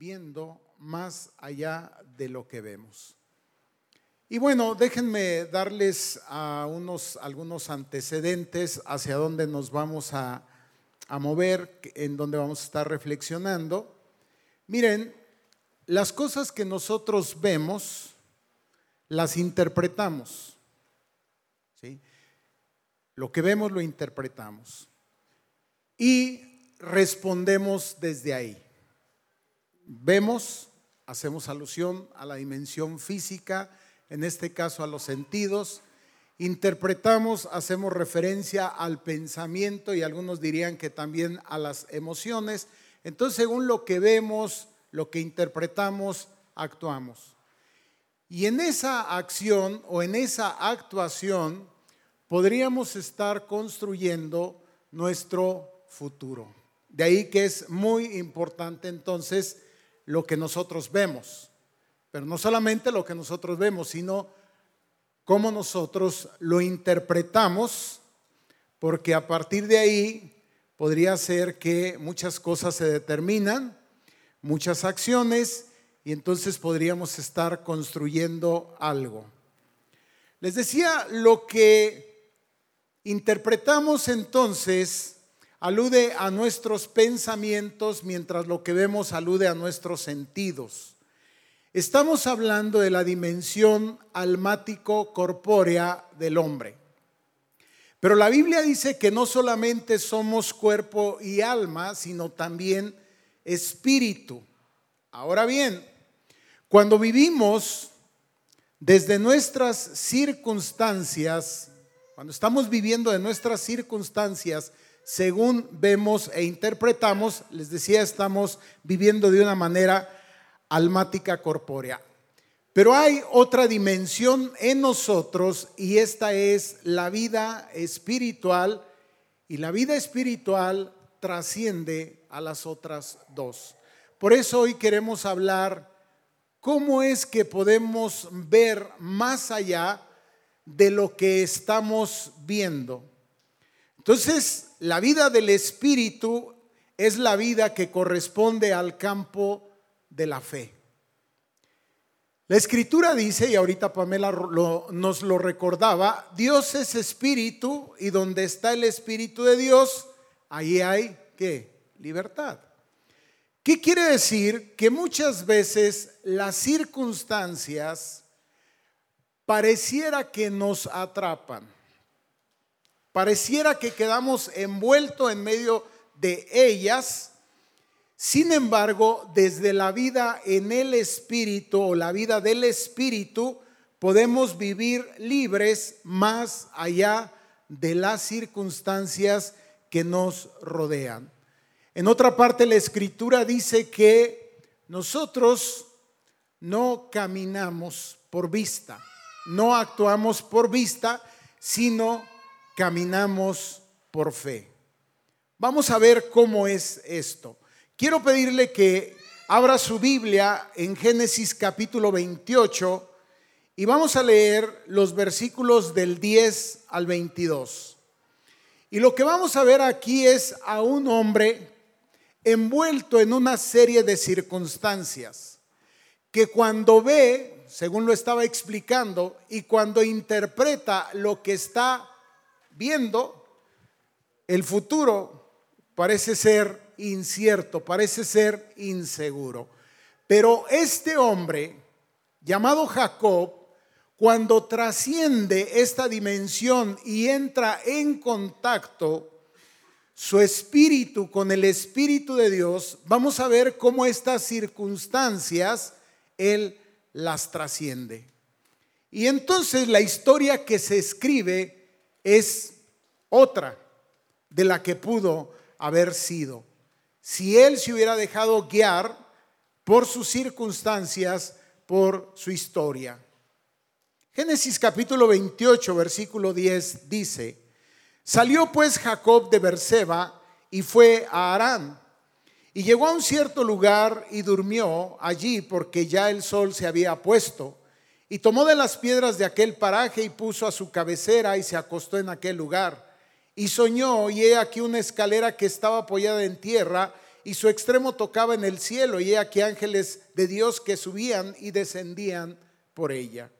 viendo más allá de lo que vemos. Y bueno, déjenme darles a unos, algunos antecedentes hacia dónde nos vamos a, a mover, en dónde vamos a estar reflexionando. Miren, las cosas que nosotros vemos, las interpretamos. ¿sí? Lo que vemos lo interpretamos. Y respondemos desde ahí. Vemos, hacemos alusión a la dimensión física, en este caso a los sentidos. Interpretamos, hacemos referencia al pensamiento y algunos dirían que también a las emociones. Entonces, según lo que vemos, lo que interpretamos, actuamos. Y en esa acción o en esa actuación podríamos estar construyendo nuestro futuro. De ahí que es muy importante entonces lo que nosotros vemos. Pero no solamente lo que nosotros vemos, sino cómo nosotros lo interpretamos, porque a partir de ahí podría ser que muchas cosas se determinan muchas acciones y entonces podríamos estar construyendo algo. Les decía, lo que interpretamos entonces alude a nuestros pensamientos, mientras lo que vemos alude a nuestros sentidos. Estamos hablando de la dimensión almático-corpórea del hombre. Pero la Biblia dice que no solamente somos cuerpo y alma, sino también espíritu. Ahora bien, cuando vivimos desde nuestras circunstancias, cuando estamos viviendo de nuestras circunstancias, según vemos e interpretamos, les decía, estamos viviendo de una manera almática corpórea. Pero hay otra dimensión en nosotros y esta es la vida espiritual. Y la vida espiritual trasciende a las otras dos. Por eso hoy queremos hablar cómo es que podemos ver más allá de lo que estamos viendo. Entonces, la vida del Espíritu es la vida que corresponde al campo de la fe. La escritura dice, y ahorita Pamela nos lo recordaba, Dios es espíritu y donde está el espíritu de Dios, ahí hay ¿qué? Libertad. ¿Qué quiere decir? Que muchas veces las circunstancias pareciera que nos atrapan. Pareciera que quedamos envueltos en medio de ellas. Sin embargo, desde la vida en el Espíritu o la vida del Espíritu, podemos vivir libres más allá de las circunstancias que nos rodean. En otra parte la escritura dice que nosotros no caminamos por vista, no actuamos por vista, sino caminamos por fe. Vamos a ver cómo es esto. Quiero pedirle que abra su Biblia en Génesis capítulo 28 y vamos a leer los versículos del 10 al 22. Y lo que vamos a ver aquí es a un hombre envuelto en una serie de circunstancias que cuando ve, según lo estaba explicando, y cuando interpreta lo que está viendo, el futuro parece ser incierto, parece ser inseguro. Pero este hombre, llamado Jacob, cuando trasciende esta dimensión y entra en contacto su espíritu con el espíritu de Dios, vamos a ver cómo estas circunstancias Él las trasciende. Y entonces la historia que se escribe es otra de la que pudo haber sido. Si Él se hubiera dejado guiar por sus circunstancias, por su historia. Génesis capítulo 28, versículo 10 dice, salió pues Jacob de Berseba y fue a Arán. Y llegó a un cierto lugar y durmió allí porque ya el sol se había puesto. Y tomó de las piedras de aquel paraje y puso a su cabecera y se acostó en aquel lugar. Y soñó y he aquí una escalera que estaba apoyada en tierra y su extremo tocaba en el cielo, y he aquí ángeles de Dios que subían y descendían por ella.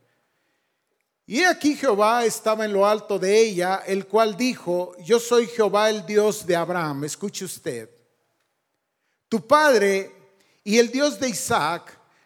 Y he aquí Jehová estaba en lo alto de ella, el cual dijo, yo soy Jehová el Dios de Abraham, escuche usted, tu padre y el Dios de Isaac,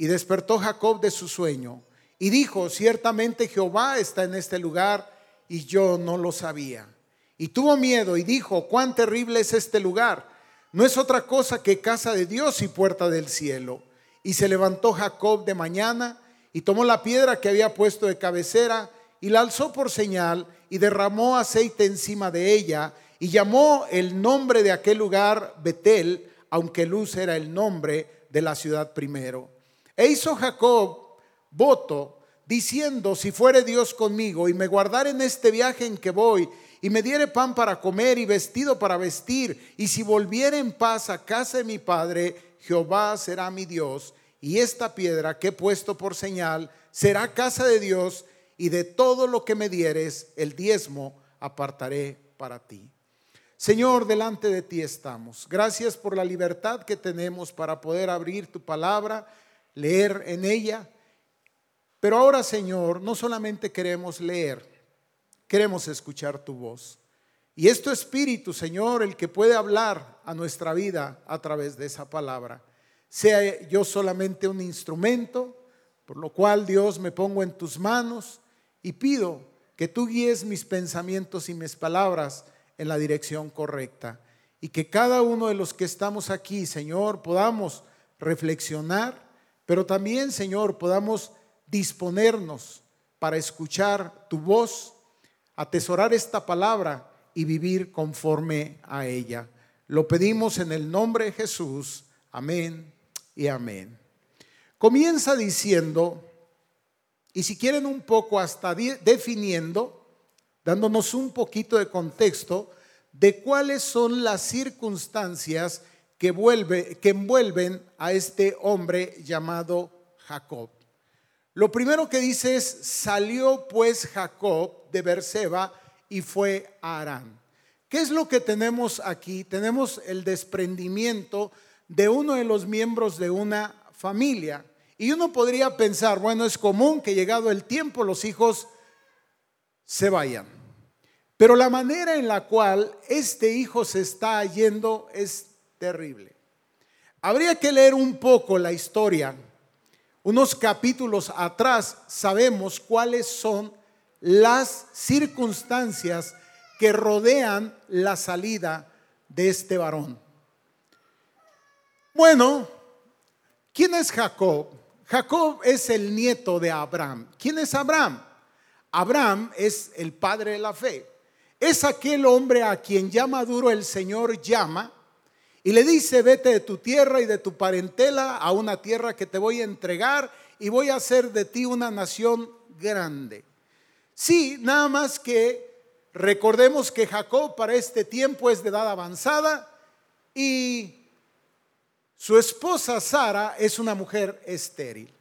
Y despertó Jacob de su sueño y dijo, ciertamente Jehová está en este lugar y yo no lo sabía. Y tuvo miedo y dijo, cuán terrible es este lugar. No es otra cosa que casa de Dios y puerta del cielo. Y se levantó Jacob de mañana y tomó la piedra que había puesto de cabecera y la alzó por señal y derramó aceite encima de ella y llamó el nombre de aquel lugar Betel, aunque Luz era el nombre de la ciudad primero. E hizo Jacob voto, diciendo, si fuere Dios conmigo y me guardare en este viaje en que voy, y me diere pan para comer y vestido para vestir, y si volviere en paz a casa de mi padre, Jehová será mi Dios, y esta piedra que he puesto por señal será casa de Dios, y de todo lo que me dieres, el diezmo apartaré para ti. Señor, delante de ti estamos. Gracias por la libertad que tenemos para poder abrir tu palabra, leer en ella pero ahora, Señor, no solamente queremos leer, queremos escuchar tu voz. Y es tu Espíritu, Señor, el que puede hablar a nuestra vida a través de esa palabra. Sea yo solamente un instrumento, por lo cual, Dios, me pongo en tus manos y pido que tú guíes mis pensamientos y mis palabras en la dirección correcta. Y que cada uno de los que estamos aquí, Señor, podamos reflexionar, pero también, Señor, podamos disponernos para escuchar tu voz, atesorar esta palabra y vivir conforme a ella. Lo pedimos en el nombre de Jesús. Amén y amén. Comienza diciendo, y si quieren un poco hasta definiendo, dándonos un poquito de contexto de cuáles son las circunstancias que, que envuelven a este hombre llamado Jacob. Lo primero que dice es, salió pues Jacob de Berseba y fue a Arán. ¿Qué es lo que tenemos aquí? Tenemos el desprendimiento de uno de los miembros de una familia. Y uno podría pensar, bueno, es común que llegado el tiempo los hijos se vayan. Pero la manera en la cual este hijo se está yendo es terrible. Habría que leer un poco la historia unos capítulos atrás sabemos cuáles son las circunstancias que rodean la salida de este varón. Bueno, ¿quién es Jacob? Jacob es el nieto de Abraham. ¿Quién es Abraham? Abraham es el padre de la fe. Es aquel hombre a quien ya maduro el Señor llama y le dice, vete de tu tierra y de tu parentela a una tierra que te voy a entregar y voy a hacer de ti una nación grande. Sí, nada más que recordemos que Jacob para este tiempo es de edad avanzada y su esposa Sara es una mujer estéril.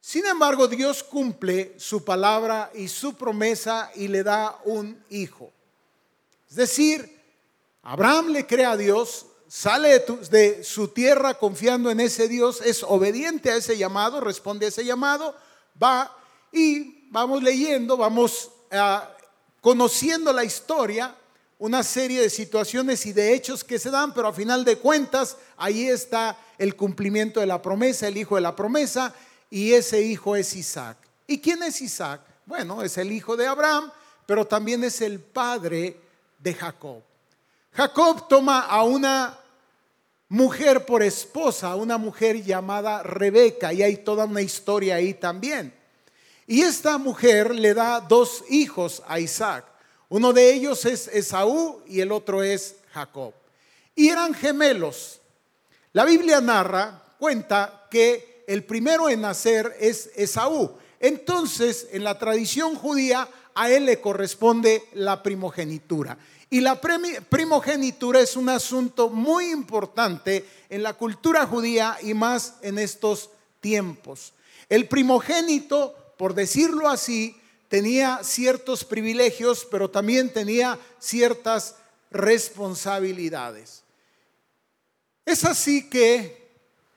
Sin embargo, Dios cumple su palabra y su promesa y le da un hijo. Es decir, Abraham le cree a Dios, sale de, su tierra confiando en ese Dios, es obediente a ese llamado, responde a ese llamado, va y vamos leyendo, vamos ah, conociendo la historia, una serie de situaciones y de hechos que se dan, pero a final de cuentas ahí está el cumplimiento de la promesa, el hijo de la promesa, y ese hijo es Isaac. ¿Y quién es Isaac? Bueno, es el hijo de Abraham, pero también es el padre de Jacob. Jacob toma a una mujer por esposa, una mujer llamada Rebeca, y hay toda una historia ahí también. Y esta mujer le da dos hijos a Isaac. Uno de ellos es Esaú y el otro es Jacob. y eran gemelos. La Biblia narra, cuenta que el primero en nacer es Esaú. Entonces, en la tradición judía, a él le corresponde la primogenitura. Y la primogenitura es un asunto muy importante en la cultura judía y más en estos tiempos. El primogénito, por decirlo así, tenía ciertos privilegios, pero también tenía ciertas responsabilidades. Es así que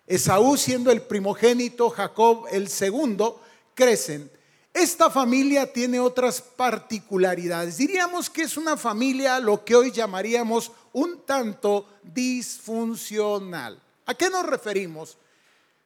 Esaú siendo el primogénito, Jacob el segundo, crecen. Esta familia tiene otras particularidades. Diríamos que es una familia lo que hoy llamaríamos un tanto disfuncional. ¿A qué nos referimos?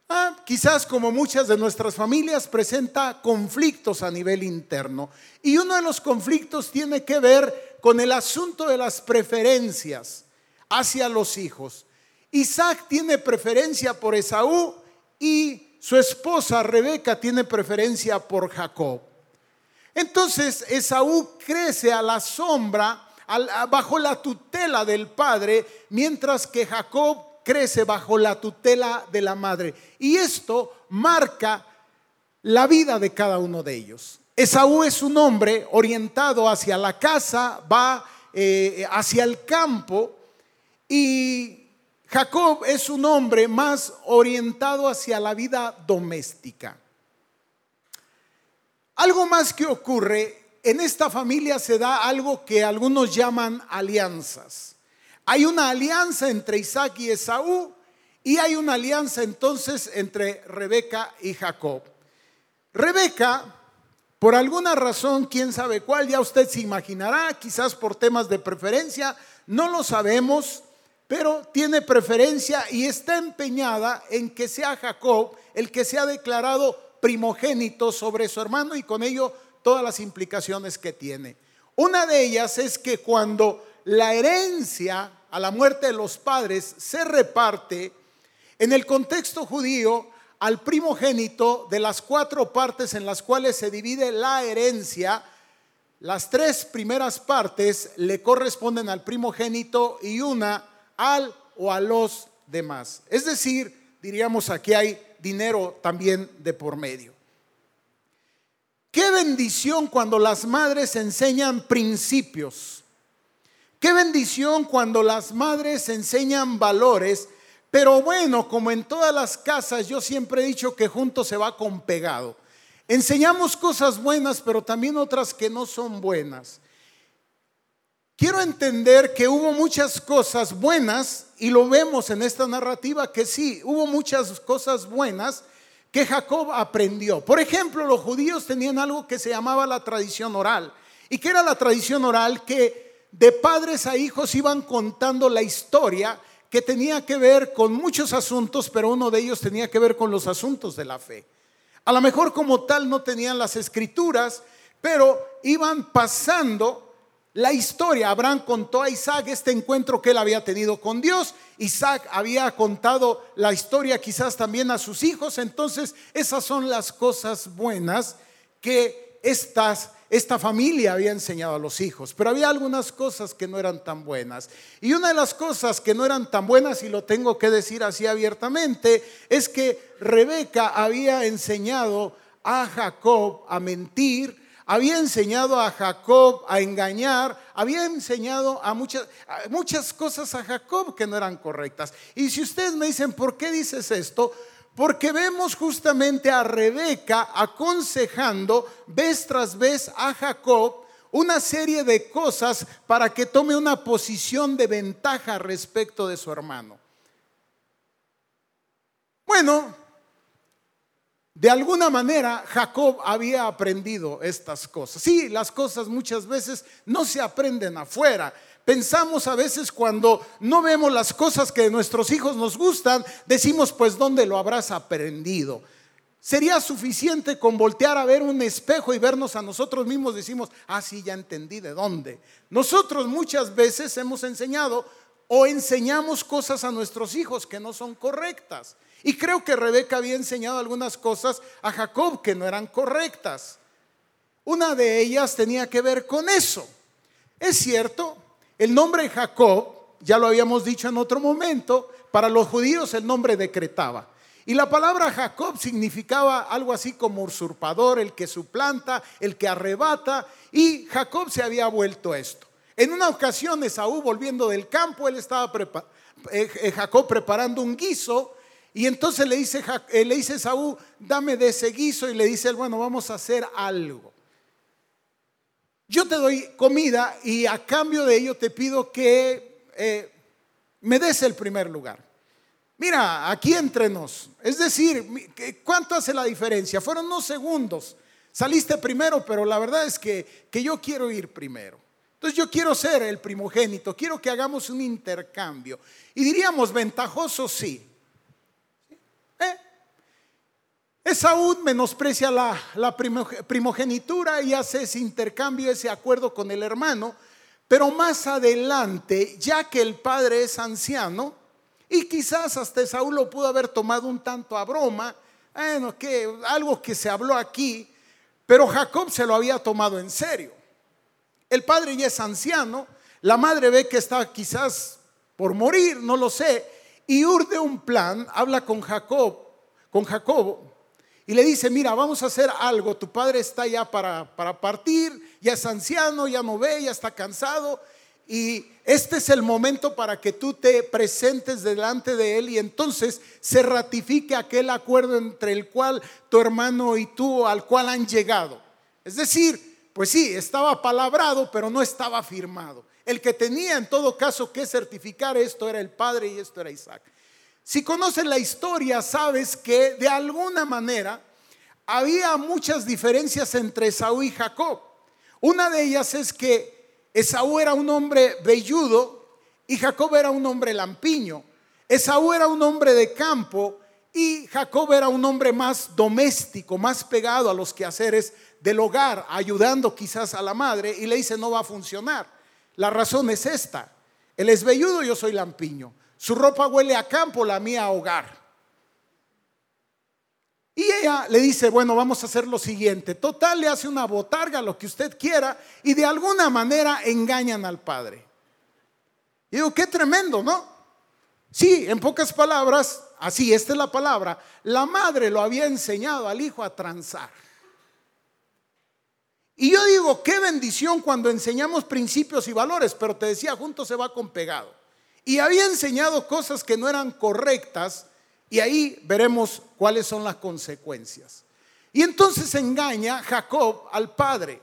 Ah, quizás como muchas de nuestras familias presenta conflictos a nivel interno. Y uno de los conflictos tiene que ver con el asunto de las preferencias hacia los hijos. Isaac tiene preferencia por Esaú y su esposa Rebeca tiene preferencia por Jacob. Entonces Esaú crece a la sombra, bajo la tutela del padre, mientras que Jacob crece bajo la tutela de la madre. Y esto marca la vida de cada uno de ellos. Esaú es un hombre orientado hacia la casa, va eh, hacia el campo y Jacob es un hombre más orientado hacia la vida doméstica. Algo más que ocurre, en esta familia se da algo que algunos llaman alianzas. Hay una alianza entre Isaac y Esaú y hay una alianza entonces entre Rebeca y Jacob. Rebeca, por alguna razón, quién sabe cuál, ya usted se imaginará, quizás por temas de preferencia, no lo sabemos, pero tiene preferencia y está empeñada en que sea Jacob el que sea declarado primogénito sobre su hermano y con ello todas las implicaciones que tiene. Una de ellas es que cuando la herencia a la muerte de los padres se reparte, en el contexto judío, al primogénito de las cuatro partes en las cuales se divide la herencia, las tres primeras partes le corresponden al primogénito y una al o a los demás. Es decir, diríamos aquí hay dinero también de por medio. Qué bendición cuando las madres enseñan principios. Qué bendición cuando las madres enseñan valores. Pero bueno, como en todas las casas, yo siempre he dicho que junto se va con pegado. Enseñamos cosas buenas, pero también otras que no son buenas. Quiero entender que hubo muchas cosas buenas y lo vemos en esta narrativa que sí, hubo muchas cosas buenas que Jacob aprendió. Por ejemplo, los judíos tenían algo que se llamaba la tradición oral. ¿Y que era la tradición oral? Que de padres a hijos iban contando la historia que tenía que ver con muchos asuntos, pero uno de ellos tenía que ver con los asuntos de la fe. A lo mejor como tal no tenían las escrituras, pero iban pasando la historia. Abraham contó a Isaac este encuentro que él había tenido con Dios. Isaac había contado la historia quizás también a sus hijos. Entonces, esas son las cosas buenas que esta familia había enseñado a los hijos. Pero había algunas cosas que no eran tan buenas. Y una de las cosas que no eran tan buenas, y lo tengo que decir así abiertamente, es que Rebeca había enseñado a Jacob a mentir, había enseñado a Jacob a engañar, había enseñado a muchas, muchas cosas a Jacob que no eran correctas. Y si ustedes me dicen, ¿por qué dices esto? Porque vemos justamente a Rebeca aconsejando vez tras vez a Jacob una serie de cosas para que tome una posición de ventaja respecto de su hermano. Bueno, de alguna manera Jacob había aprendido estas cosas. Sí, las cosas muchas veces no se aprenden afuera. Pensamos a veces cuando no vemos las cosas que nuestros hijos nos gustan, decimos pues ¿dónde lo habrás aprendido? Sería suficiente con voltear a ver un espejo y vernos a nosotros mismos, decimos, ah, sí, ya entendí de dónde. Nosotros muchas veces hemos enseñado o enseñamos cosas a nuestros hijos que no son correctas. Y creo que Rebeca había enseñado algunas cosas a Jacob que no eran correctas. Una de ellas tenía que ver con eso. Es cierto, el nombre Jacob, ya lo habíamos dicho en otro momento, para los judíos el nombre decretaba. Y la palabra Jacob significaba algo así como usurpador, el que suplanta, el que arrebata. Y Jacob se había vuelto esto. En una ocasión Esaú volviendo del campo, él estaba eh, eh, Jacob preparando un guiso y entonces le dice, eh, le dice Esaú, dame de ese guiso y le dice bueno, vamos a hacer algo. Yo te doy comida y a cambio de ello te pido que me des el primer lugar. Mira, aquí entre nos. Es decir, ¿cuánto hace la diferencia? Fueron unos segundos. Saliste primero, pero la verdad es que, que yo quiero ir primero. Entonces yo quiero ser el primogénito, quiero que hagamos un intercambio. Y diríamos, ventajoso sí. ¿Eh? Esaú menosprecia la, primogenitura y hace ese intercambio, ese acuerdo con el hermano, pero más adelante, ya que el padre es anciano, y quizás hasta Saúl lo pudo haber tomado un tanto a broma, bueno, que algo que se habló aquí, pero Jacob se lo había tomado en serio. El padre ya es anciano, la madre ve que está quizás por morir, no lo sé, y urde un plan, habla con Jacob, con Jacobo, y le dice, mira, vamos a hacer algo, tu padre está ya para, para partir, ya es anciano, ya no ve, ya está cansado, y este es el momento para que tú te presentes delante de Él y entonces se ratifique aquel acuerdo entre el cual tu hermano y tú al cual han llegado. Es decir, pues sí, estaba palabrado, pero no estaba firmado. El que tenía en todo caso que certificar esto era el padre y esto era Isaac. Si conoces la historia, sabes que de alguna manera había muchas diferencias entre Saúl y Jacob. Una de ellas es que Esaú era un hombre velludo y Jacob era un hombre lampiño. Esaú era un hombre de campo y Jacob era un hombre más doméstico, más pegado a los quehaceres del hogar, ayudando quizás a la madre y le dice no va a funcionar. La razón es esta. Él es velludo, yo soy lampiño. Su ropa huele a campo, la mía a hogar. Y ella le dice, bueno, vamos a hacer lo siguiente. Total, le hace una botarga, lo que usted quiera, y de alguna manera engañan al padre. Y digo, qué tremendo, ¿no? Sí, en pocas palabras, así, esta es la palabra, la madre lo había enseñado al hijo a transar. Y yo digo, qué bendición cuando enseñamos principios y valores, pero te decía, junto se va con pegado. Y había enseñado cosas que no eran correctas y ahí veremos cuáles son las consecuencias. Y entonces engaña Jacob al padre.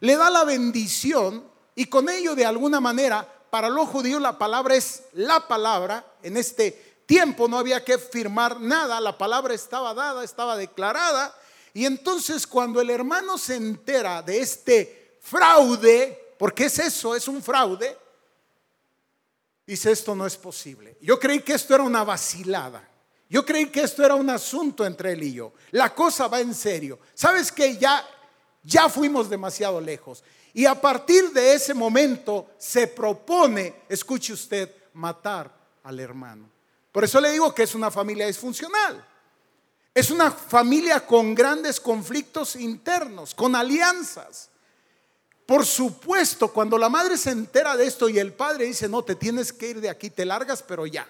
Le da la bendición y con ello de alguna manera, para los judíos la palabra es la palabra. En este tiempo no había que firmar nada, la palabra estaba dada, estaba declarada. Y entonces cuando el hermano se entera de este fraude, porque es eso, es un fraude, dice esto no es posible. Yo creí que esto era una vacilada. Yo creí que esto era un asunto entre él y yo. La cosa va en serio. ¿Sabes que ya ya fuimos demasiado lejos? Y a partir de ese momento se propone, escuche usted, matar al hermano. Por eso le digo que es una familia disfuncional. Es una familia con grandes conflictos internos, con alianzas. Por supuesto, cuando la madre se entera de esto y el padre dice, no, te tienes que ir de aquí, te largas, pero ya.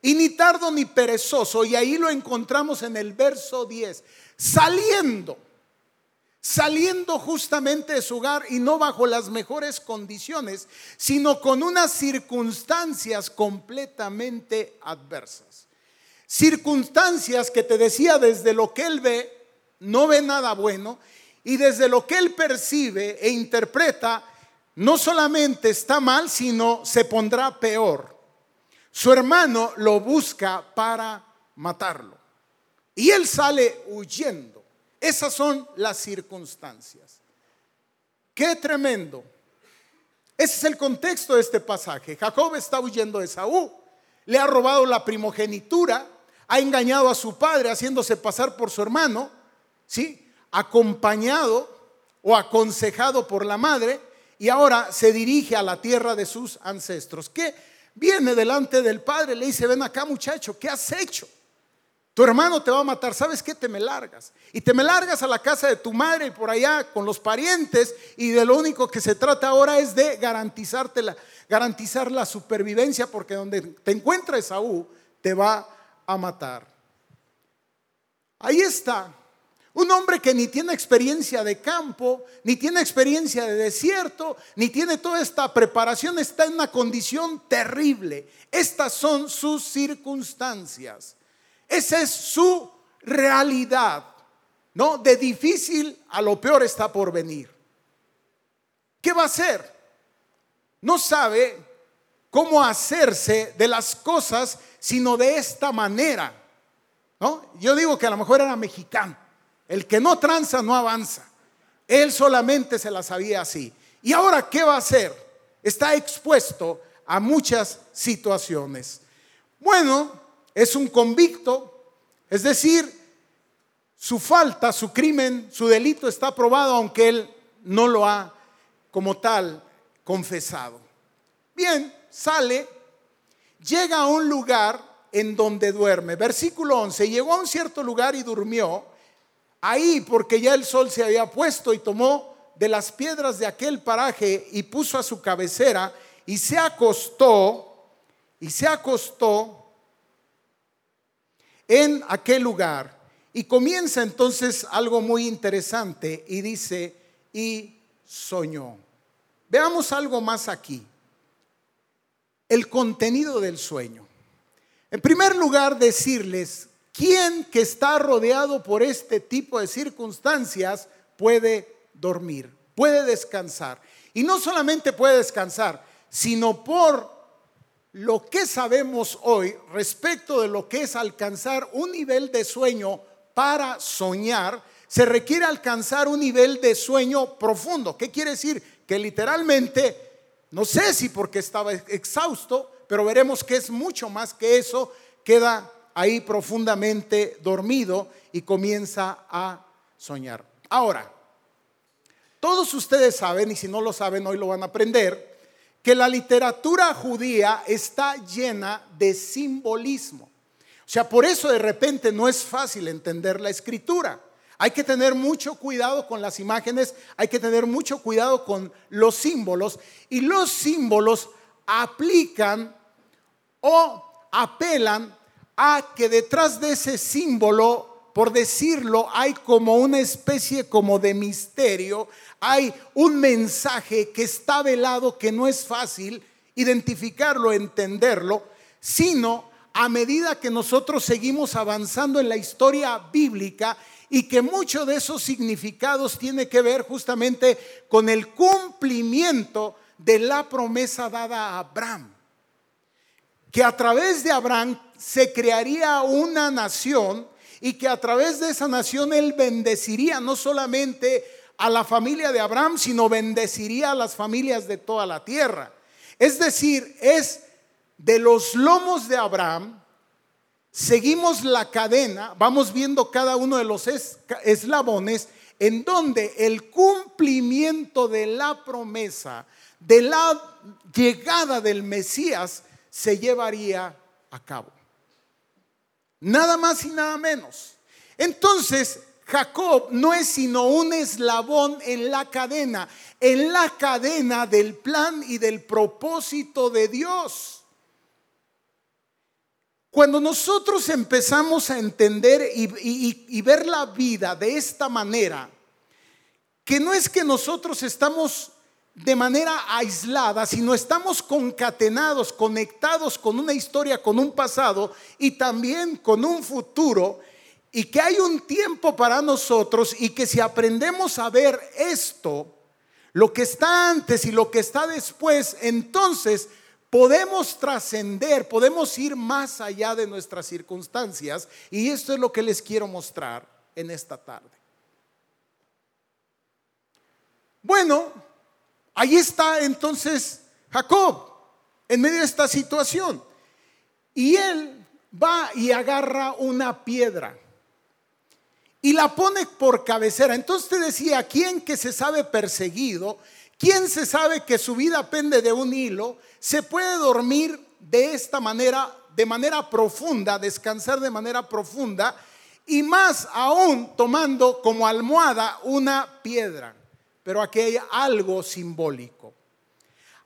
Y ni tardo ni perezoso, y ahí lo encontramos en el verso 10, saliendo, saliendo justamente de su hogar y no bajo las mejores condiciones, sino con unas circunstancias completamente adversas. Circunstancias que te decía desde lo que él ve, no ve nada bueno, y desde lo que él percibe e interpreta, no solamente está mal, sino se pondrá peor. Su hermano lo busca para matarlo. Y él sale huyendo. Esas son las circunstancias. Qué tremendo. Ese es el contexto de este pasaje. Jacob está huyendo de Saúl. Le ha robado la primogenitura. Ha engañado a su padre haciéndose pasar por su hermano. ¿Sí? Acompañado o aconsejado por la madre. Y ahora se dirige a la tierra de sus ancestros. ¿Qué? viene delante del padre, le dice, ven acá muchacho, ¿qué has hecho? tu hermano te va a matar, ¿sabes qué? Te me largas. Y te me largas a la casa de tu madre y por allá con los parientes y de lo único que se trata ahora es de garantizarte la, garantizar la supervivencia porque donde te encuentra Esaú te va a matar. Ahí está. Un hombre que ni tiene experiencia de campo, ni tiene experiencia de desierto, ni tiene toda esta preparación, está en una condición terrible. Estas son sus circunstancias. Esa es su realidad. ¿No? De difícil a lo peor está por venir. ¿Qué va a hacer? No sabe cómo hacerse de las cosas, sino de esta manera. ¿No? Yo digo que a lo mejor era mexicano. El que no tranza no avanza. Él solamente se la sabía así. ¿Y ahora qué va a hacer? Está expuesto a muchas situaciones. Bueno, es un convicto, es decir, su falta, su crimen, su delito está probado aunque él no lo ha como tal confesado. Bien, sale, llega a un lugar en donde duerme. Versículo 11, llegó a un cierto lugar y durmió ahí porque ya el sol se había puesto y tomó de las piedras de aquel paraje y puso a su cabecera y se acostó y se acostó en aquel lugar. Y comienza entonces algo muy interesante y dice, y soñó. Veamos algo más aquí. El contenido del sueño. En primer lugar, decirles, ¿quién que está rodeado por este tipo de circunstancias puede dormir, puede descansar? Y no solamente puede descansar, sino por lo que sabemos hoy respecto de lo que es alcanzar un nivel de sueño para soñar, se requiere alcanzar un nivel de sueño profundo. ¿Qué quiere decir? Que literalmente, no sé si porque estaba exhausto, pero veremos que es mucho más que eso, queda ahí profundamente dormido y comienza a soñar. Ahora, todos ustedes saben, y si no lo saben, hoy lo van a aprender, que la literatura judía está llena de simbolismo. O sea, por eso de repente no es fácil entender la escritura. Hay que tener mucho cuidado con las imágenes, hay que tener mucho cuidado con los símbolos y los símbolos aplican o apelan a que detrás de ese símbolo por decirlo, hay como una especie como de misterio, hay un mensaje que está velado que no es fácil identificarlo, entenderlo, sino a medida que nosotros seguimos avanzando en la historia bíblica y que mucho de esos significados tiene que ver justamente con el cumplimiento de la promesa dada a Abraham. Que a través de Abraham se crearía una nación y que a través de esa nación él bendeciría no solamente a la familia de Abraham, sino bendeciría a las familias de toda la tierra. Es decir, es de los lomos de Abraham, seguimos la cadena, vamos viendo cada uno de los eslabones en donde el cumplimiento de la promesa, de la llegada del Mesías, se llevaría a cabo. Nada más y nada menos. Entonces, Jacob no es sino un eslabón en la cadena, en la cadena del plan y del propósito de Dios. Cuando nosotros empezamos a entender y, ver la vida de esta manera, que no es que nosotros estamos de manera aislada, sino estamos concatenados, conectados con una historia, con un pasado y también con un futuro, y que hay un tiempo para nosotros y que si aprendemos a ver esto, lo que está antes y lo que está después, entonces podemos trascender, podemos ir más allá de nuestras circunstancias, y esto es lo que les quiero mostrar en esta tarde. Bueno, Ahí está entonces Jacob en medio de esta situación. Y él va y agarra una piedra y la pone por cabecera. Entonces te decía, ¿quién que se sabe perseguido? ¿Quién se sabe que su vida pende de un hilo? Se puede dormir de esta manera de manera profunda, descansar de manera profunda, y más aún tomando como almohada una piedra. Pero aquí hay algo simbólico.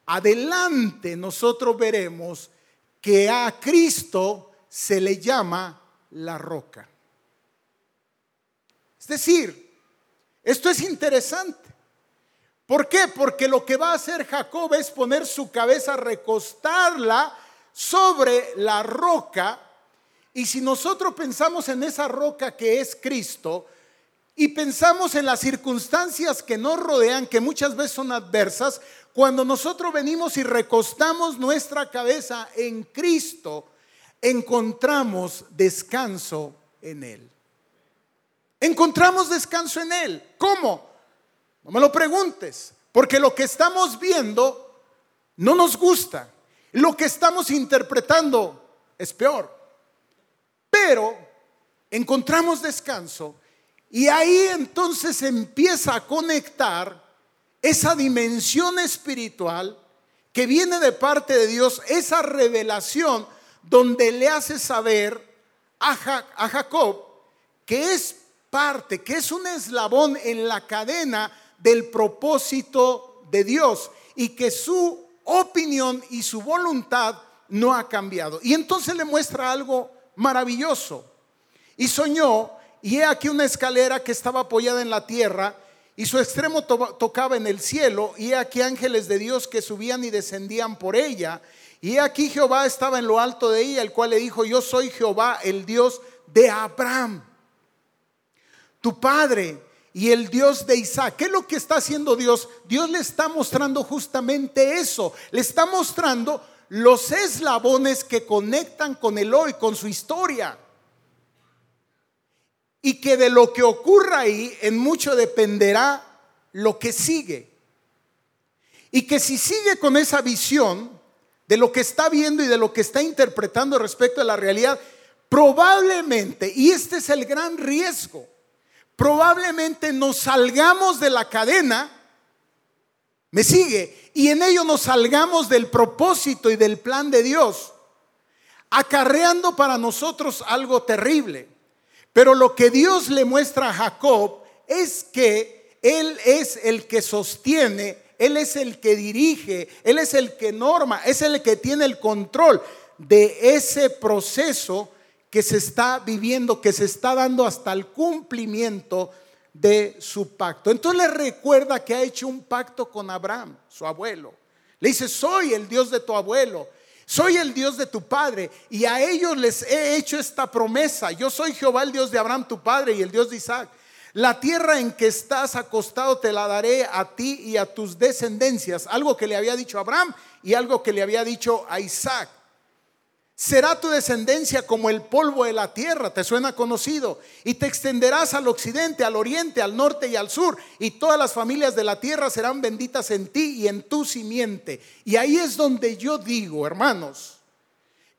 Adelante nosotros veremos que a Cristo se le llama la roca. Es decir, esto es interesante. ¿Por qué? Porque lo que va a hacer Jacob es poner su cabeza, recostarla sobre la roca. Y si nosotros pensamos en esa roca que es Cristo y pensamos en las circunstancias que nos rodean, que muchas veces son adversas, cuando nosotros venimos y recostamos nuestra cabeza en Cristo, encontramos descanso en Él. Encontramos descanso en Él. ¿Cómo? No me lo preguntes, porque lo que estamos viendo no nos gusta. Lo que estamos interpretando es peor. Pero encontramos descanso y ahí entonces empieza a conectar esa dimensión espiritual que viene de parte de Dios, esa revelación donde le hace saber a, Jacob que es parte, que es un eslabón en la cadena del propósito de Dios y que su opinión y su voluntad no ha cambiado. Y entonces le muestra algo maravilloso. Y soñó, y he aquí una escalera que estaba apoyada en la tierra, y su extremo tocaba en el cielo, y he aquí ángeles de Dios que subían y descendían por ella. Y he aquí Jehová estaba en lo alto de ella, el cual le dijo, yo soy Jehová, el Dios de Abraham, tu padre, y el Dios de Isaac. ¿Qué es lo que está haciendo Dios? Dios le está mostrando justamente eso. Le está mostrando los eslabones que conectan con el hoy, con su historia. Y que de lo que ocurra ahí en mucho dependerá lo que sigue. Y que si sigue con esa visión de lo que está viendo y de lo que está interpretando respecto a la realidad, probablemente, y este es el gran riesgo, probablemente nos salgamos de la cadena, me sigue, y en ello nos salgamos del propósito y del plan de Dios, acarreando para nosotros algo terrible. Pero lo que Dios le muestra a Jacob es que Él es el que sostiene, Él es el que dirige, Él es el que norma, es el que tiene el control de ese proceso que se está viviendo, que se está dando hasta el cumplimiento de su pacto. Entonces le recuerda que ha hecho un pacto con Abraham, su abuelo. Le dice, soy el Dios de tu abuelo, soy el Dios de tu padre, y a ellos les he hecho esta promesa. Yo soy Jehová, el Dios de Abraham, tu padre, y el Dios de Isaac. La tierra en que estás acostado te la daré a ti y a tus descendencias. Algo que le había dicho Abraham y algo que le había dicho a Isaac. Será tu descendencia como el polvo de la tierra, te suena conocido, y te extenderás al occidente, al oriente, al norte y al sur, y todas las familias de la tierra serán benditas en ti y en tu simiente. Y ahí es donde yo digo, hermanos,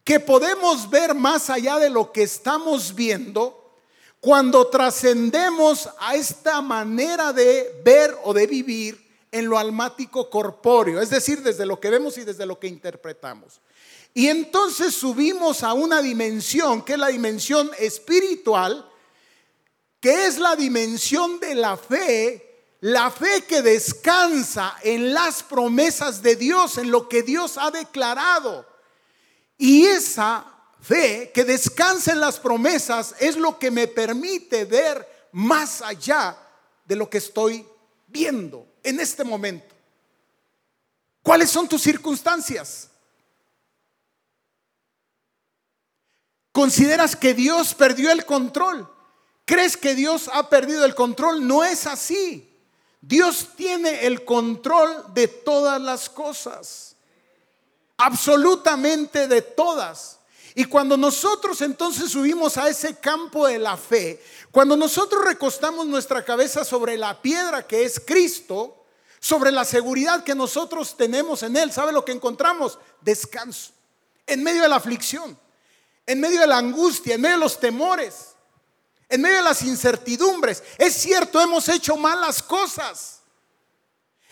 que podemos ver más allá de lo que estamos viendo cuando trascendemos a esta manera de ver o de vivir en lo almático corpóreo, es decir, desde lo que vemos y desde lo que interpretamos. Y entonces subimos a una dimensión que es la dimensión espiritual, que es la dimensión de la fe, la fe que descansa en las promesas de Dios, en lo que Dios ha declarado. Y esa fe que descansa en las promesas es lo que me permite ver más allá de lo que estoy viendo en este momento. ¿Cuáles son tus circunstancias? ¿Consideras que Dios perdió el control? ¿Crees que Dios ha perdido el control? No es así. Dios tiene el control de todas las cosas. Absolutamente de todas. Y cuando nosotros entonces subimos a ese campo de la fe, cuando nosotros recostamos nuestra cabeza sobre la piedra que es Cristo, sobre la seguridad que nosotros tenemos en Él, ¿sabe lo que encontramos? Descanso. En medio de la aflicción en medio de la angustia, en medio de los temores, en medio de las incertidumbres. Es cierto, hemos hecho malas cosas.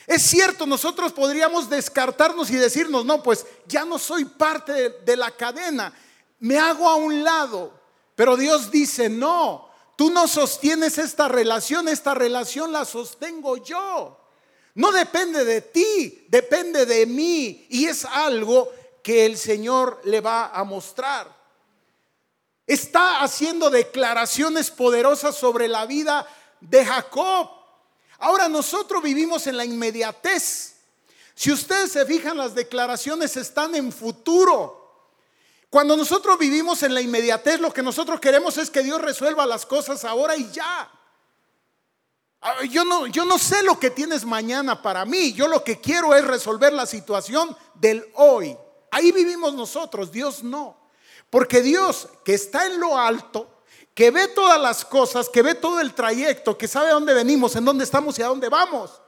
Es cierto, nosotros podríamos descartarnos y decirnos, no, pues ya no soy parte de, la cadena. me hago a un lado. Pero Dios dice, no, tú no sostienes esta relación, esta relación la sostengo yo. No depende de ti, depende de mí. Y es algo que el Señor le va a mostrar. Está haciendo declaraciones poderosas sobre la vida de Jacob. Ahora nosotros vivimos en la inmediatez. Si ustedes se fijan, las declaraciones están en futuro. Cuando nosotros vivimos en la inmediatez, lo que nosotros queremos es que Dios resuelva las cosas ahora y ya. Ah, yo no, yo no sé lo que tienes mañana para mí. Yo lo que quiero es resolver la situación del hoy. Ahí vivimos nosotros, Dios no. Porque Dios que está en lo alto, que ve todas las cosas, que ve todo el trayecto, que sabe a dónde venimos, en dónde estamos y a dónde vamos,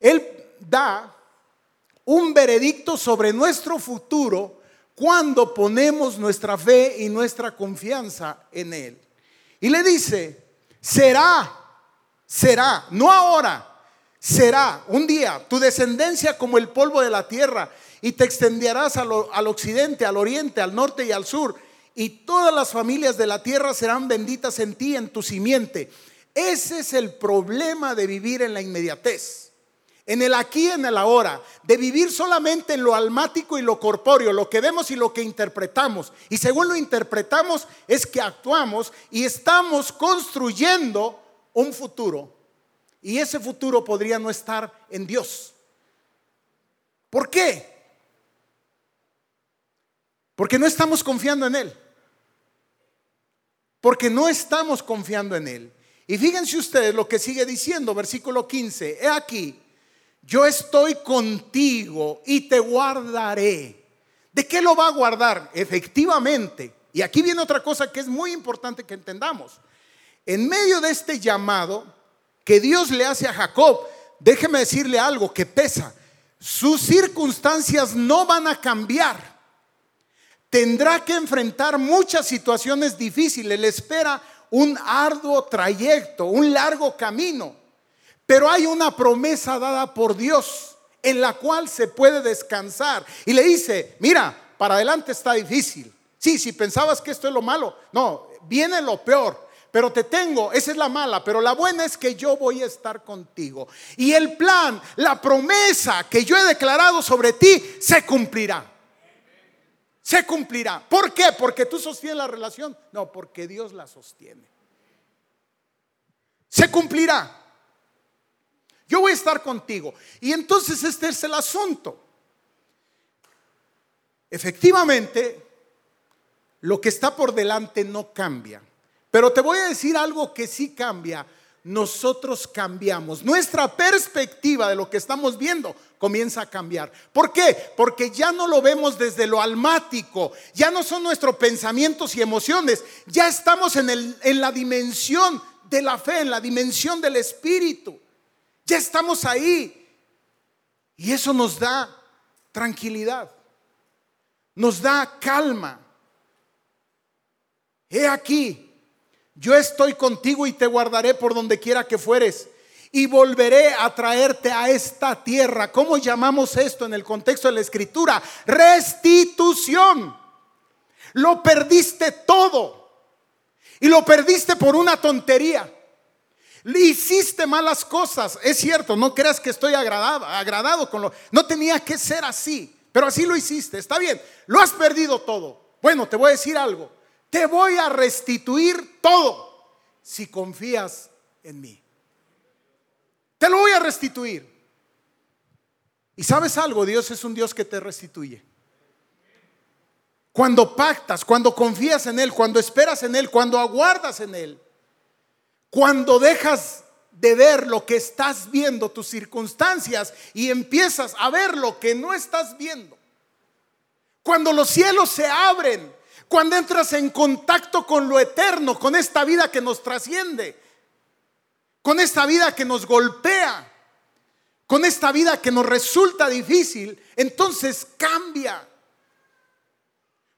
Él da un veredicto sobre nuestro futuro cuando ponemos nuestra fe y nuestra confianza en Él. Y le dice, será, será, no ahora, será un día tu descendencia como el polvo de la tierra y te extenderás al, occidente, al oriente, al norte y al sur, y todas las familias de la tierra serán benditas en ti, en tu simiente. Ese es el problema de vivir en la inmediatez, en el aquí, en el ahora, de vivir solamente en lo almático y lo corpóreo, lo que vemos y lo que interpretamos. Y según lo interpretamos es que actuamos y estamos construyendo un futuro. Y ese futuro podría no estar en Dios. ¿Por qué? Porque no estamos confiando en Él. Porque no estamos confiando en Él. Y fíjense ustedes lo que sigue diciendo, versículo 15. He aquí, yo estoy contigo y te guardaré. ¿De qué lo va a guardar? Efectivamente. Y aquí viene otra cosa que es muy importante que entendamos. En medio de este llamado que Dios le hace a Jacob, déjeme decirle algo que pesa. Sus circunstancias no van a cambiar tendrá que enfrentar muchas situaciones difíciles, le espera un arduo trayecto, un largo camino, pero hay una promesa dada por Dios en la cual se puede descansar. Y le dice, mira, para adelante está difícil. Sí, si pensabas que esto es lo malo, no, viene lo peor. Pero te tengo, esa es la mala, pero la buena es que yo voy a estar contigo. Y el plan, la promesa que yo he declarado sobre ti, se cumplirá se cumplirá. ¿Por qué? Porque tú sostienes la relación. No, porque Dios la sostiene. Se cumplirá. Yo voy a estar contigo. Y entonces este es el asunto. Efectivamente, lo que está por delante no cambia. Pero te voy a decir algo que sí cambia nosotros cambiamos. Nuestra perspectiva de lo que estamos viendo comienza a cambiar. ¿Por qué? Porque ya no lo vemos desde lo almático, ya no son nuestros pensamientos y emociones, ya estamos en, el, en la dimensión de la fe, en la dimensión del espíritu. Ya estamos ahí. Y eso nos da tranquilidad, nos da calma. He aquí, yo estoy contigo y te guardaré por donde quiera que fueres. Y volveré a traerte a esta tierra. ¿Cómo llamamos esto en el contexto de la escritura? Restitución. Lo perdiste todo. Y lo perdiste por una tontería. Le hiciste malas cosas. Es cierto, no creas que estoy agradado, agradado con lo... No tenía que ser así. Pero así lo hiciste. Está bien. Lo has perdido todo. Bueno, te voy a decir algo te voy a restituir todo si confías en mí. Te lo voy a restituir. Y sabes algo, Dios es un Dios que te restituye. Cuando pactas, cuando confías en Él, cuando esperas en Él, cuando aguardas en Él, cuando dejas de ver lo que estás viendo, tus circunstancias, y empiezas a ver lo que no estás viendo. Cuando los cielos se abren cuando entras en contacto con lo eterno, con esta vida que nos trasciende, con esta vida que nos golpea, con esta vida que nos resulta difícil, entonces cambia.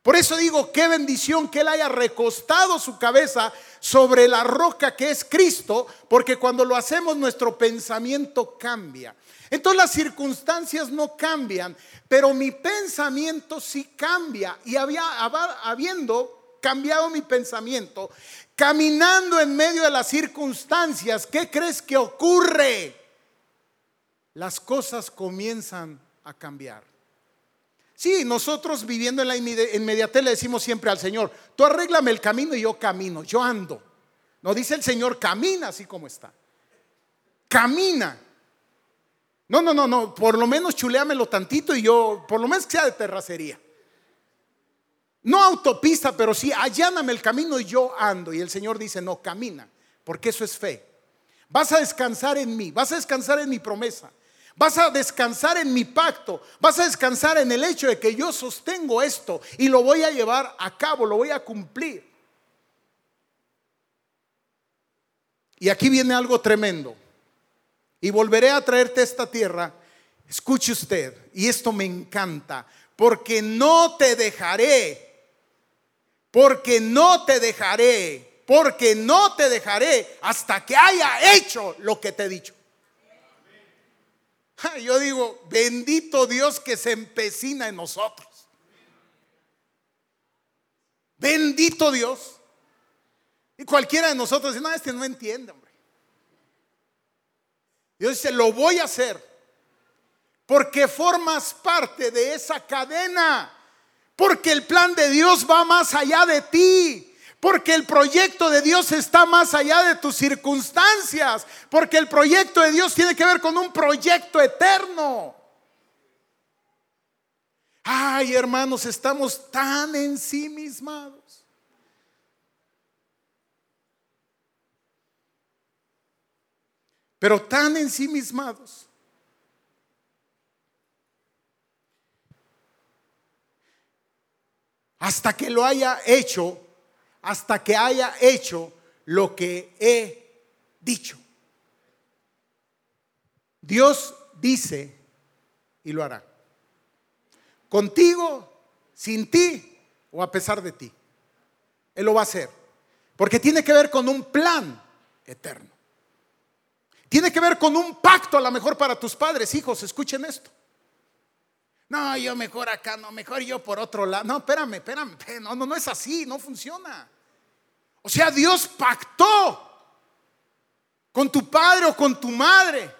Por eso digo, qué bendición que Él haya recostado su cabeza sobre la roca que es Cristo, porque cuando lo hacemos nuestro pensamiento cambia. Entonces las circunstancias no cambian, pero mi pensamiento sí cambia. Y habiendo cambiado mi pensamiento, caminando en medio de las circunstancias, ¿qué crees que ocurre? Las cosas comienzan a cambiar. Sí, nosotros viviendo en la inmediatez le decimos siempre al Señor, tú arréglame el camino y yo camino, yo ando. No dice el Señor, camina así como está. Camina. No, no, no, no, por lo menos chuleamelo tantito y yo, por lo menos que sea de terracería. No autopista, pero sí, alláname el camino y yo ando. Y el Señor dice, no, camina, porque eso es fe. Vas a descansar en mí, vas a descansar en mi promesa. Vas a descansar en mi pacto. Vas a descansar en el hecho de que yo sostengo esto y lo voy a llevar a cabo, lo voy a cumplir. Y aquí viene algo tremendo. Y volveré a traerte a esta tierra. Escuche usted, y esto me encanta, porque no te dejaré, porque no te dejaré, porque no te dejaré hasta que haya hecho lo que te he dicho. Yo digo, bendito Dios que se empecina en nosotros. Bendito Dios. Y cualquiera de nosotros dice, no, este no entiende, hombre. Dios dice, lo voy a hacer. Porque formas parte de esa cadena. Porque el plan de Dios va más allá de ti. Porque el proyecto de Dios está más allá de tus circunstancias. Porque el proyecto de Dios tiene que ver con un proyecto eterno. Ay, hermanos, estamos tan ensimismados. Pero tan ensimismados. Hasta que lo haya hecho hasta que haya hecho lo que he dicho. Dios dice y lo hará. Contigo, sin ti o a pesar de ti. Él lo va a hacer. Porque tiene que ver con un plan eterno. Tiene que ver con un pacto a lo mejor para tus padres. Hijos, escuchen esto. No, yo mejor acá, no, mejor yo por otro lado. No, espérame, espérame. No, no, no es así, no funciona. O sea, Dios pactó con tu padre o con tu madre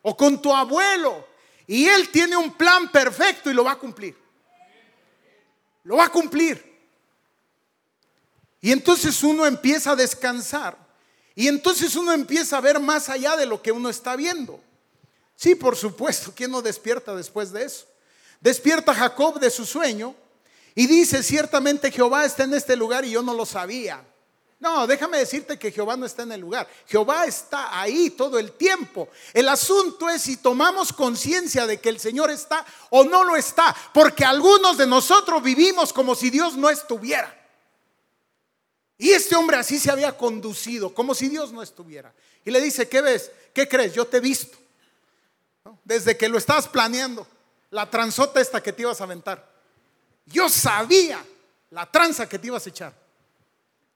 o con tu abuelo. Y Él tiene un plan perfecto y lo va a cumplir. Lo va a cumplir. Y entonces uno empieza a descansar. Y entonces uno empieza a ver más allá de lo que uno está viendo. Sí, por supuesto, ¿quién no despierta después de eso? Despierta Jacob de su sueño y dice, ciertamente Jehová está en este lugar y yo no lo sabía. No, déjame decirte que Jehová no está en el lugar. Jehová está ahí todo el tiempo. El asunto es si tomamos conciencia de que el Señor está o no lo está. Porque algunos de nosotros vivimos como si Dios no estuviera. Y este hombre así se había conducido, como si Dios no estuviera. Y le dice, ¿qué ves? ¿Qué crees? Yo te he visto. Desde que lo estabas planeando, la transota esta que te ibas a aventar. Yo sabía la tranza que te ibas a echar.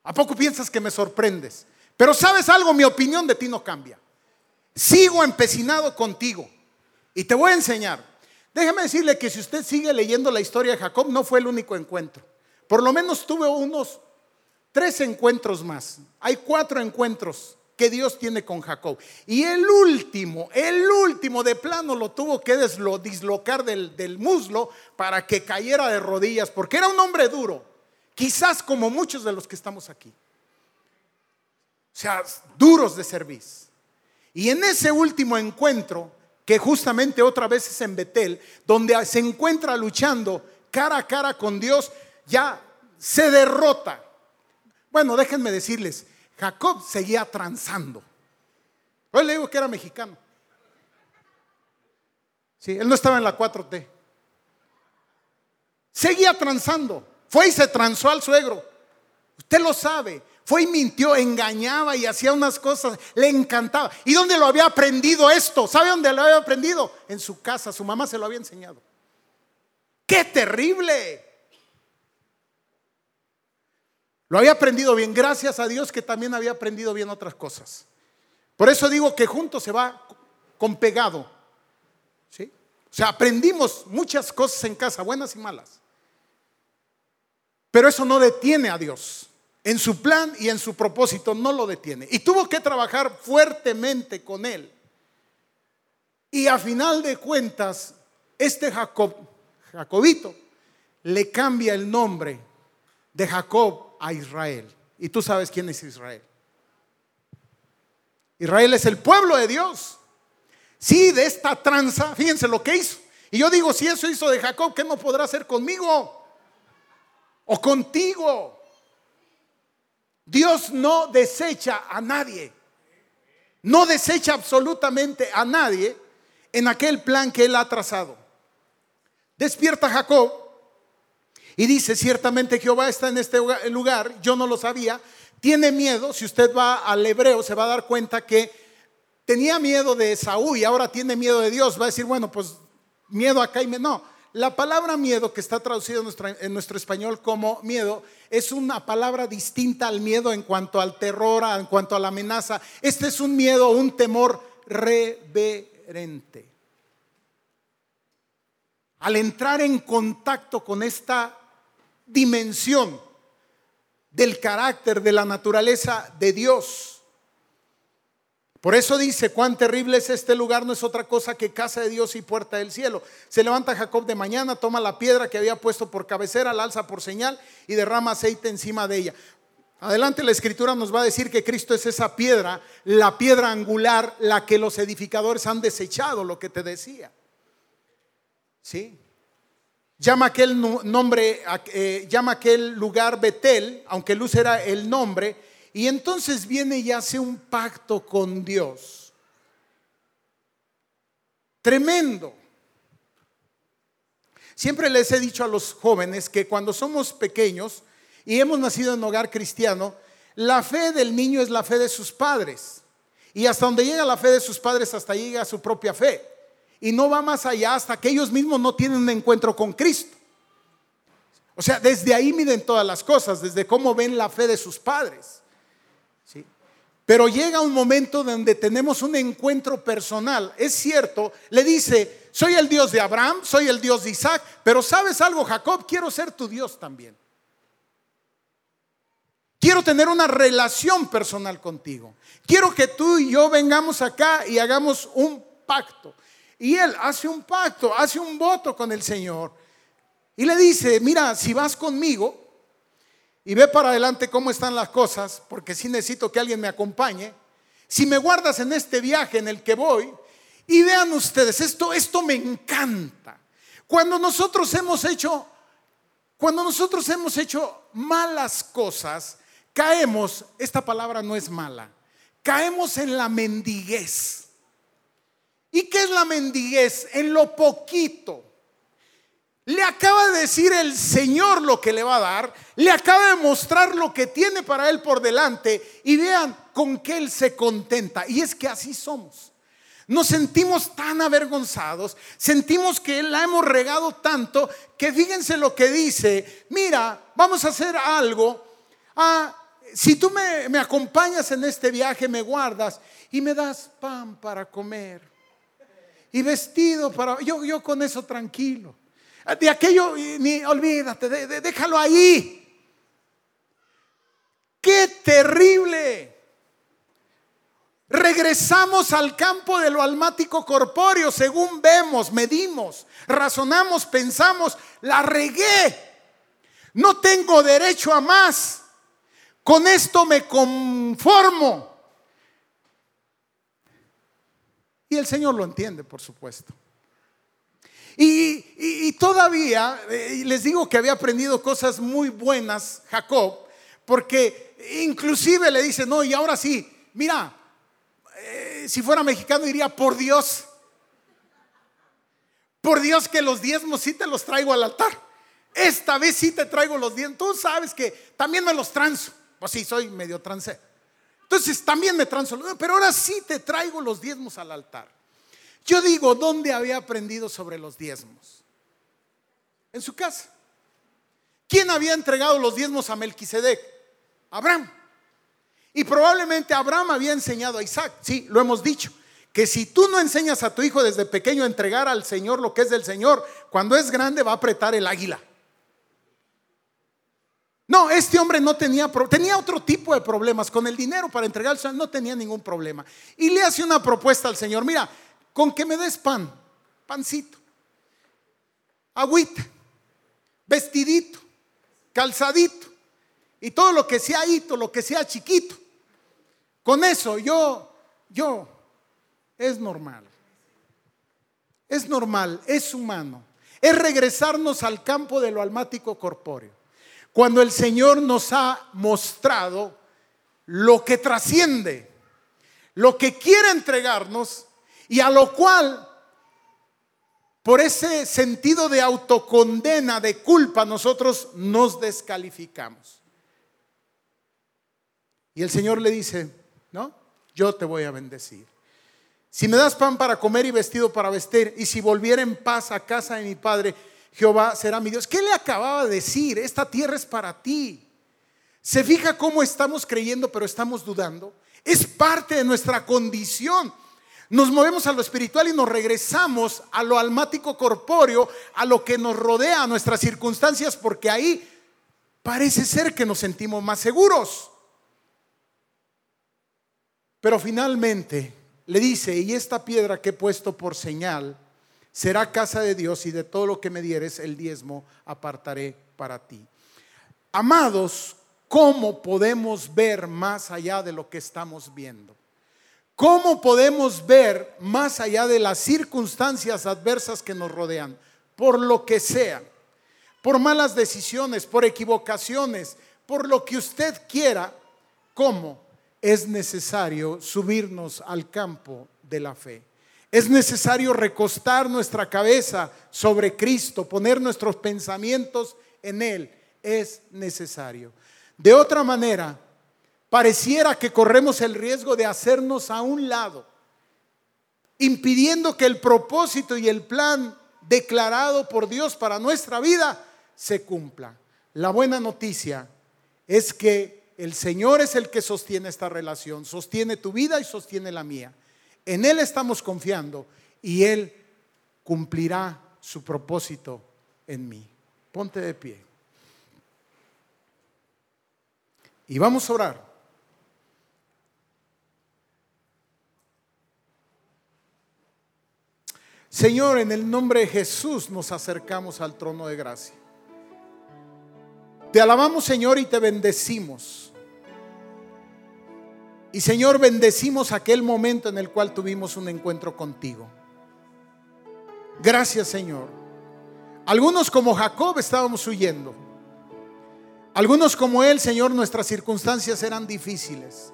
¿A poco piensas que me sorprendes? Pero sabes algo, mi opinión de ti no cambia. Sigo empecinado contigo y te voy a enseñar. Déjeme decirle que si usted sigue leyendo la historia de Jacob, no fue el único encuentro. Por lo menos tuve unos tres encuentros más. Hay cuatro encuentros que Dios tiene con Jacob. Y el último, el último de plano lo tuvo que dislocar del, del muslo para que cayera de rodillas, porque era un hombre duro quizás como muchos de los que estamos aquí. O sea, duros de servir. Y en ese último encuentro, que justamente otra vez es en Betel, donde se encuentra luchando cara a cara con Dios, ya se derrota. Bueno, déjenme decirles, Jacob seguía transando. Hoy le digo que era mexicano. Sí, él no estaba en la 4T. Seguía transando. Fue y se transó al suegro. Usted lo sabe. Fue y mintió, engañaba y hacía unas cosas. Le encantaba. ¿Y dónde lo había aprendido esto? ¿Sabe dónde lo había aprendido? En su casa. Su mamá se lo había enseñado. ¡Qué terrible! Lo había aprendido bien, gracias a Dios que también había aprendido bien otras cosas. Por eso digo que junto se va con pegado. ¿sí? O sea, aprendimos muchas cosas en casa, buenas y malas. Pero eso no detiene a Dios. En su plan y en su propósito no lo detiene. Y tuvo que trabajar fuertemente con él. Y a final de cuentas, este Jacob, Jacobito, le cambia el nombre de Jacob a Israel. Y tú sabes quién es Israel. Israel es el pueblo de Dios. Sí, de esta tranza, fíjense lo que hizo. Y yo digo, si eso hizo de Jacob, ¿qué no podrá hacer conmigo? O contigo. Dios no desecha a nadie. No desecha absolutamente a nadie en aquel plan que él ha trazado. Despierta Jacob y dice, ciertamente Jehová está en este lugar, yo no lo sabía, tiene miedo, si usted va al hebreo se va a dar cuenta que tenía miedo de Saúl y ahora tiene miedo de Dios, va a decir, bueno, pues miedo acá y me... No, la palabra miedo que está traducido en nuestro, en nuestro, español como miedo es una palabra distinta al miedo en cuanto al terror, en cuanto a la amenaza. Este es un miedo, un temor reverente. Al entrar en contacto con esta dimensión del carácter, de la naturaleza de Dios, por eso dice, cuán terrible es este lugar, no es otra cosa que casa de Dios y puerta del cielo. Se levanta Jacob de mañana, toma la piedra que había puesto por cabecera, la alza por señal y derrama aceite encima de ella. Adelante la escritura nos va a decir que Cristo es esa piedra, la piedra angular, la que los edificadores han desechado, lo que te decía. ¿Sí? Llama aquel nombre, eh, llama aquel lugar Betel, aunque Luz era el nombre, y entonces viene y hace un pacto con Dios. Tremendo. Siempre les he dicho a los jóvenes que cuando somos pequeños y hemos nacido en hogar cristiano, la fe del niño es la fe de sus padres. Y hasta donde llega la fe de sus padres, hasta llega su propia fe. Y no va más allá hasta que ellos mismos no tienen un encuentro con Cristo. O sea, desde ahí miden todas las cosas, desde cómo ven la fe de sus padres. Pero llega un momento donde tenemos un encuentro personal. Es cierto, le dice, soy el Dios de Abraham, soy el Dios de Isaac, pero sabes algo, Jacob, quiero ser tu Dios también. Quiero tener una relación personal contigo. Quiero que tú y yo vengamos acá y hagamos un pacto. Y él hace un pacto, hace un voto con el Señor. Y le dice, mira, si vas conmigo, y ve para adelante cómo están las cosas, porque sí necesito que alguien me acompañe. Si me guardas en este viaje en el que voy, y vean ustedes, esto, esto me encanta. Cuando nosotros hemos hecho, cuando nosotros hemos hecho malas cosas, caemos, esta palabra no es mala, caemos en la mendiguez. ¿Y qué es la mendiguez? En lo poquito. Le acaba de decir el Señor lo que le va a dar, le acaba de mostrar lo que tiene para él por delante y vean con qué él se contenta. Y es que así somos. Nos sentimos tan avergonzados, sentimos que la hemos regado tanto que fíjense lo que dice, mira, vamos a hacer algo. Ah, si tú me, me acompañas en este viaje, me guardas y me das pan para comer y vestido para... Yo, yo con eso tranquilo. De aquello, ni olvídate, déjalo ahí. ¡Qué terrible! Regresamos al campo de lo almático corpóreo, según vemos, medimos, razonamos, pensamos, la regué. No tengo derecho a más. Con esto me conformo. Y el Señor lo entiende, por supuesto. Y, todavía eh, les digo que había aprendido cosas muy buenas Jacob, porque inclusive le dice, no, y ahora sí, mira, eh, si fuera mexicano diría, por Dios, por Dios que los diezmos sí te los traigo al altar. Esta vez sí te traigo los diezmos. Tú sabes que también me los transo. Pues sí, soy medio trance. Entonces también me transo. Pero ahora sí te traigo los diezmos al altar. Yo digo, ¿dónde había aprendido sobre los diezmos? En su casa. ¿Quién había entregado los diezmos a Melquisedec? Abraham. Y probablemente Abraham había enseñado a Isaac, sí, lo hemos dicho, que si tú no enseñas a tu hijo desde pequeño a entregar al Señor lo que es del Señor, cuando es grande va a apretar el águila. No, este hombre no tenía, tenía otro tipo de problemas. Con el dinero para entregar al no tenía ningún problema. Y le hace una propuesta al Señor. Mira, con que me des pan, pancito, agüita, vestidito, calzadito y todo lo que sea hito, lo que sea chiquito. Con eso yo, yo, es normal. Es normal, es humano. Es regresarnos al campo de lo almático corpóreo. Cuando el Señor nos ha mostrado lo que trasciende, lo que quiere entregarnos y a lo cual, por ese sentido de autocondena, de culpa, nosotros nos descalificamos. Y el Señor le dice, ¿no? Yo te voy a bendecir. Si me das pan para comer y vestido para vestir, y si volviera en paz a casa de mi Padre, Jehová será mi Dios. ¿Qué le acababa de decir? Esta tierra es para ti. ¿Se fija cómo estamos creyendo pero estamos dudando? Es parte de nuestra condición. Nos movemos a lo espiritual y nos regresamos a lo almático corpóreo, a lo que nos rodea, a nuestras circunstancias, porque ahí parece ser que nos sentimos más seguros. Pero finalmente le dice, y esta piedra que he puesto por señal, será casa de Dios y de todo lo que me dieres el diezmo apartaré para ti. Amados, ¿cómo podemos ver más allá de lo que estamos viendo? ¿Cómo podemos ver más allá de las circunstancias adversas que nos rodean? Por lo que sea, por malas decisiones, por equivocaciones, por lo que usted quiera, ¿cómo es necesario subirnos al campo de la fe? Es necesario recostar nuestra cabeza sobre Cristo, poner nuestros pensamientos en Él. Es necesario. De otra manera, pareciera que corremos el riesgo de hacernos a un lado, impidiendo que el propósito y el plan declarado por Dios para nuestra vida se cumpla. La buena noticia es que el Señor es el que sostiene esta relación, sostiene tu vida y sostiene la mía. En Él estamos confiando y Él cumplirá su propósito en mí. Ponte de pie. Y vamos a orar. Señor, en el nombre de Jesús nos acercamos al trono de gracia. Te alabamos, Señor, y te bendecimos. Y Señor, bendecimos aquel momento en el cual tuvimos un encuentro contigo. Gracias, Señor. Algunos como Jacob estábamos huyendo. Algunos como él, Señor, nuestras circunstancias eran difíciles.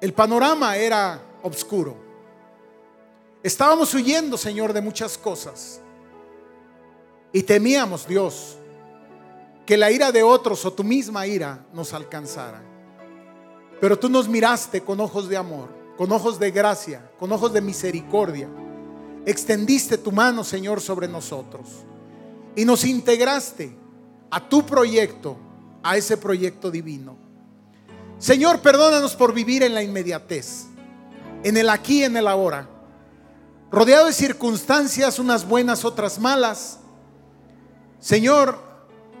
El panorama era oscuro. Estábamos huyendo, Señor, de muchas cosas. Y temíamos, Dios, que la ira de otros o tu misma ira nos alcanzara. Pero tú nos miraste con ojos de amor, con ojos de gracia, con ojos de misericordia. Extendiste tu mano, Señor, sobre nosotros. Y nos integraste a tu proyecto, a ese proyecto divino. Señor, perdónanos por vivir en la inmediatez, en el aquí en el ahora. Rodeado de circunstancias, unas buenas, otras malas. Señor,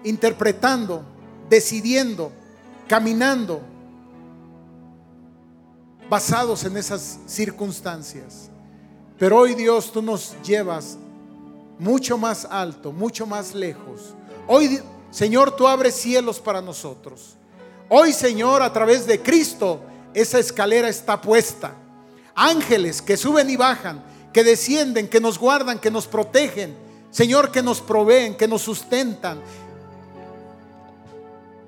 interpretando, decidiendo, caminando basados en esas circunstancias. Pero hoy Dios, tú nos llevas mucho más alto, mucho más lejos. Hoy, Señor, tú abres cielos para nosotros. Hoy, Señor, a través de Cristo, esa escalera está puesta. Ángeles que suben y bajan, que descienden, que nos guardan, que nos protegen. Señor, que nos proveen, que nos sustentan.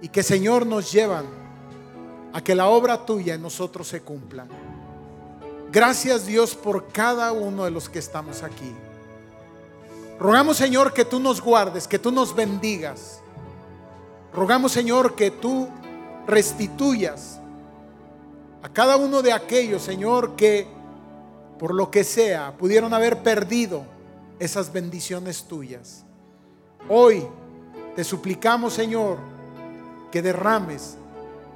Y que, Señor, nos llevan a que la obra tuya en nosotros se cumpla. Gracias Dios por cada uno de los que estamos aquí. Rogamos Señor que tú nos guardes, que tú nos bendigas. Rogamos Señor que tú restituyas a cada uno de aquellos, Señor, que por lo que sea pudieron haber perdido esas bendiciones tuyas. Hoy te suplicamos, Señor, que derrames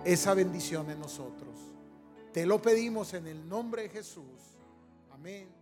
esa bendición en nosotros. Te lo pedimos en el nombre de Jesús. Amén.